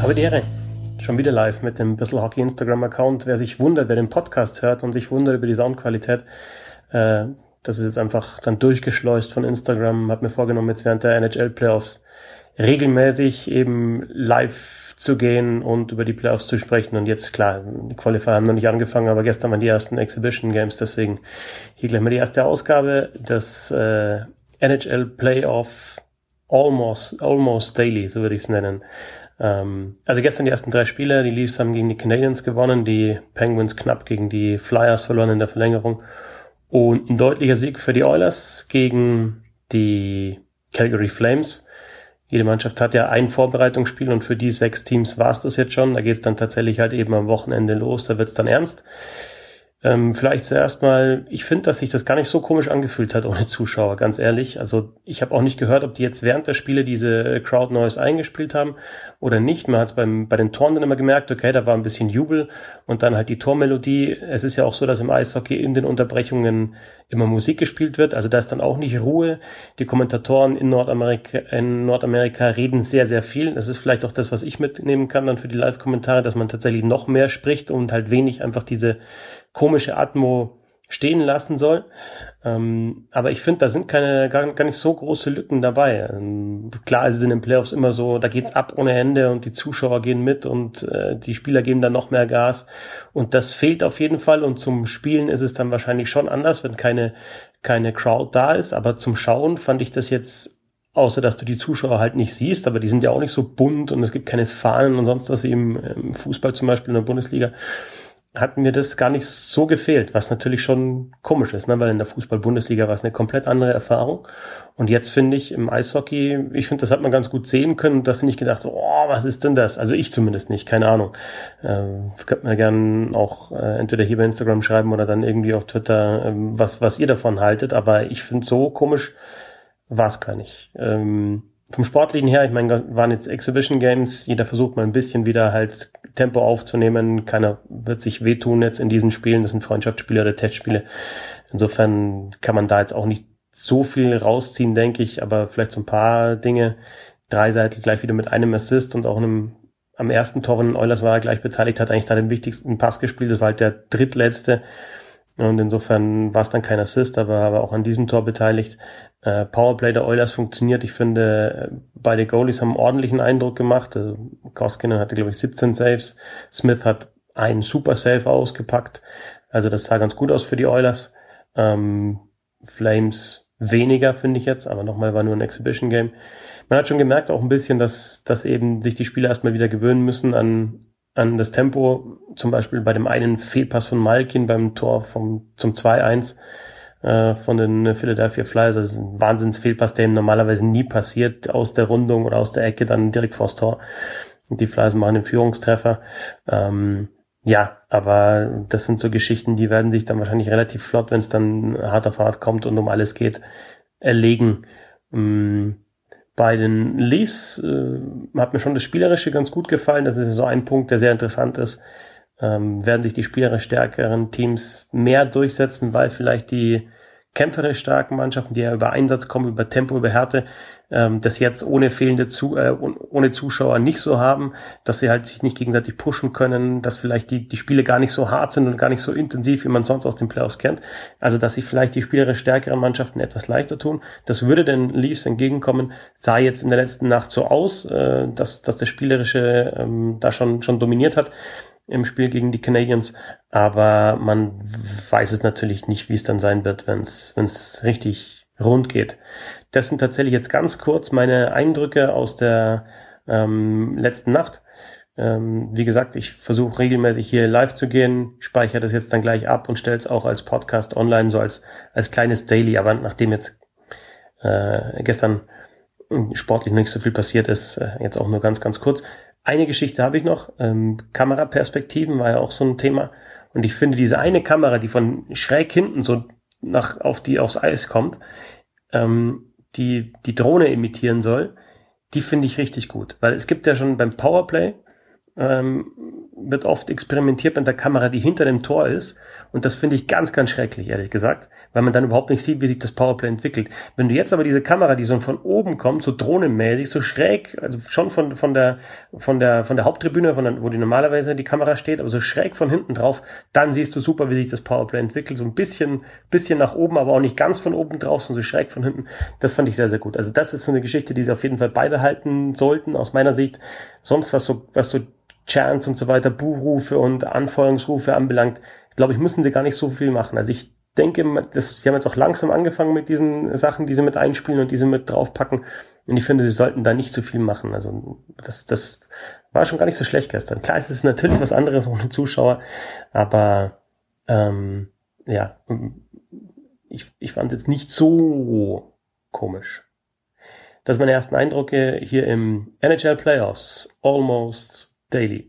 Habe die Ehre. Schon wieder live mit dem Bissl Hockey Instagram-Account. Wer sich wundert, wer den Podcast hört und sich wundert über die Soundqualität, äh, das ist jetzt einfach dann durchgeschleust von Instagram. Hab mir vorgenommen, jetzt während der NHL-Playoffs regelmäßig eben live zu gehen und über die Playoffs zu sprechen. Und jetzt, klar, die Qualifier haben noch nicht angefangen, aber gestern waren die ersten Exhibition Games. Deswegen hier gleich mal die erste Ausgabe des äh, NHL Playoff Almost, Almost Daily, so würde ich es nennen. Ähm, also gestern die ersten drei Spiele. Die Leafs haben gegen die Canadiens gewonnen, die Penguins knapp gegen die Flyers verloren in der Verlängerung. Und ein deutlicher Sieg für die Oilers gegen die Calgary Flames. Jede Mannschaft hat ja ein Vorbereitungsspiel und für die sechs Teams war es das jetzt schon. Da geht es dann tatsächlich halt eben am Wochenende los, da wird es dann ernst. Ähm, vielleicht zuerst mal, ich finde, dass sich das gar nicht so komisch angefühlt hat ohne Zuschauer, ganz ehrlich. Also ich habe auch nicht gehört, ob die jetzt während der Spiele diese äh, Crowd Noise eingespielt haben oder nicht. Man hat es bei den Toren dann immer gemerkt, okay, da war ein bisschen Jubel und dann halt die Tormelodie. Es ist ja auch so, dass im Eishockey in den Unterbrechungen immer Musik gespielt wird. Also da ist dann auch nicht Ruhe. Die Kommentatoren in Nordamerika, in Nordamerika reden sehr, sehr viel. Das ist vielleicht auch das, was ich mitnehmen kann dann für die Live-Kommentare, dass man tatsächlich noch mehr spricht und halt wenig einfach diese komische Atmo stehen lassen soll. Ähm, aber ich finde, da sind keine gar, gar nicht so große Lücken dabei. Ähm, klar, es sind in Playoffs immer so, da geht's ab ohne Ende und die Zuschauer gehen mit und äh, die Spieler geben dann noch mehr Gas. Und das fehlt auf jeden Fall. Und zum Spielen ist es dann wahrscheinlich schon anders, wenn keine keine Crowd da ist. Aber zum Schauen fand ich das jetzt außer dass du die Zuschauer halt nicht siehst, aber die sind ja auch nicht so bunt und es gibt keine Fahnen und sonst was im, im Fußball zum Beispiel in der Bundesliga hat mir das gar nicht so gefehlt, was natürlich schon komisch ist, ne? weil in der Fußball-Bundesliga war es eine komplett andere Erfahrung. Und jetzt finde ich im Eishockey, ich finde, das hat man ganz gut sehen können, dass sie nicht gedacht, oh, was ist denn das? Also ich zumindest nicht, keine Ahnung. Äh, könnt mir gerne auch äh, entweder hier bei Instagram schreiben oder dann irgendwie auf Twitter, äh, was, was ihr davon haltet. Aber ich finde, so komisch war es gar nicht. Ähm, vom Sportlichen her, ich meine, waren jetzt Exhibition Games, jeder versucht mal ein bisschen wieder halt Tempo aufzunehmen, keiner wird sich wehtun jetzt in diesen Spielen, das sind Freundschaftsspiele oder Testspiele. Insofern kann man da jetzt auch nicht so viel rausziehen, denke ich, aber vielleicht so ein paar Dinge. Dreiseitig gleich wieder mit einem Assist und auch einem am ersten Tor von Eulers war gleich beteiligt, hat eigentlich da den wichtigsten Pass gespielt, das war halt der drittletzte. Und insofern war es dann kein Assist, aber, aber auch an diesem Tor beteiligt. Äh, Powerplay der Oilers funktioniert. Ich finde, beide Goalies haben einen ordentlichen Eindruck gemacht. Also, Koskinen hatte, glaube ich, 17 Saves. Smith hat einen super Save ausgepackt. Also das sah ganz gut aus für die Oilers. Ähm, Flames weniger, finde ich jetzt, aber nochmal war nur ein Exhibition Game. Man hat schon gemerkt auch ein bisschen, dass, dass eben sich die Spieler erstmal wieder gewöhnen müssen an, an das Tempo, zum Beispiel bei dem einen Fehlpass von Malkin beim Tor vom, zum 2-1 äh, von den Philadelphia Flyers. Das ist ein Wahnsinnsfehlpass, der ihm normalerweise nie passiert, aus der Rundung oder aus der Ecke dann direkt vors Tor. Und die Flyers machen den Führungstreffer. Ähm, ja, aber das sind so Geschichten, die werden sich dann wahrscheinlich relativ flott, wenn es dann hart auf hart kommt und um alles geht, erlegen. Ähm, bei den Leafs äh, hat mir schon das Spielerische ganz gut gefallen. Das ist so ein Punkt, der sehr interessant ist. Ähm, werden sich die spielerisch stärkeren Teams mehr durchsetzen, weil vielleicht die kämpferisch starken Mannschaften, die ja über Einsatz kommen, über Tempo, über Härte, ähm, das jetzt ohne fehlende zu, äh, ohne Zuschauer nicht so haben, dass sie halt sich nicht gegenseitig pushen können, dass vielleicht die, die Spiele gar nicht so hart sind und gar nicht so intensiv, wie man sonst aus den Playoffs kennt. Also dass sich vielleicht die spielerisch stärkeren Mannschaften etwas leichter tun. Das würde den Leafs entgegenkommen. Sah jetzt in der letzten Nacht so aus, äh, dass, dass der Spielerische ähm, da schon, schon dominiert hat im Spiel gegen die Canadiens, aber man weiß es natürlich nicht, wie es dann sein wird, wenn es richtig rund geht. Das sind tatsächlich jetzt ganz kurz meine Eindrücke aus der ähm, letzten Nacht. Ähm, wie gesagt, ich versuche regelmäßig hier live zu gehen, speichere das jetzt dann gleich ab und stelle es auch als Podcast online, so als, als kleines Daily. Aber nachdem jetzt äh, gestern sportlich nicht so viel passiert ist, äh, jetzt auch nur ganz, ganz kurz. Eine Geschichte habe ich noch. Ähm, Kameraperspektiven war ja auch so ein Thema. Und ich finde diese eine Kamera, die von schräg hinten so nach auf die aufs Eis kommt, ähm, die die Drohne imitieren soll, die finde ich richtig gut, weil es gibt ja schon beim Powerplay ähm, wird oft experimentiert mit der Kamera, die hinter dem Tor ist. Und das finde ich ganz, ganz schrecklich, ehrlich gesagt, weil man dann überhaupt nicht sieht, wie sich das Powerplay entwickelt. Wenn du jetzt aber diese Kamera, die so von oben kommt, so drohnenmäßig, so schräg, also schon von, von der, von der, von der Haupttribüne, von der, wo die normalerweise die Kamera steht, aber so schräg von hinten drauf, dann siehst du super, wie sich das Powerplay entwickelt. So ein bisschen, bisschen nach oben, aber auch nicht ganz von oben drauf, sondern so schräg von hinten. Das fand ich sehr, sehr gut. Also das ist so eine Geschichte, die sie auf jeden Fall beibehalten sollten, aus meiner Sicht. Sonst was so, was so Chants und so weiter, Buhrufe und Anfeuerungsrufe anbelangt, glaube ich, müssen sie gar nicht so viel machen. Also ich denke, das, sie haben jetzt auch langsam angefangen mit diesen Sachen, die sie mit einspielen und die sie mit draufpacken. Und ich finde, sie sollten da nicht zu viel machen. Also das, das war schon gar nicht so schlecht gestern. Klar, es ist natürlich was anderes ohne Zuschauer, aber ähm, ja, ich, ich fand es jetzt nicht so komisch. Das sind meine ersten Eindrücke hier im NHL Playoffs. Almost Daily.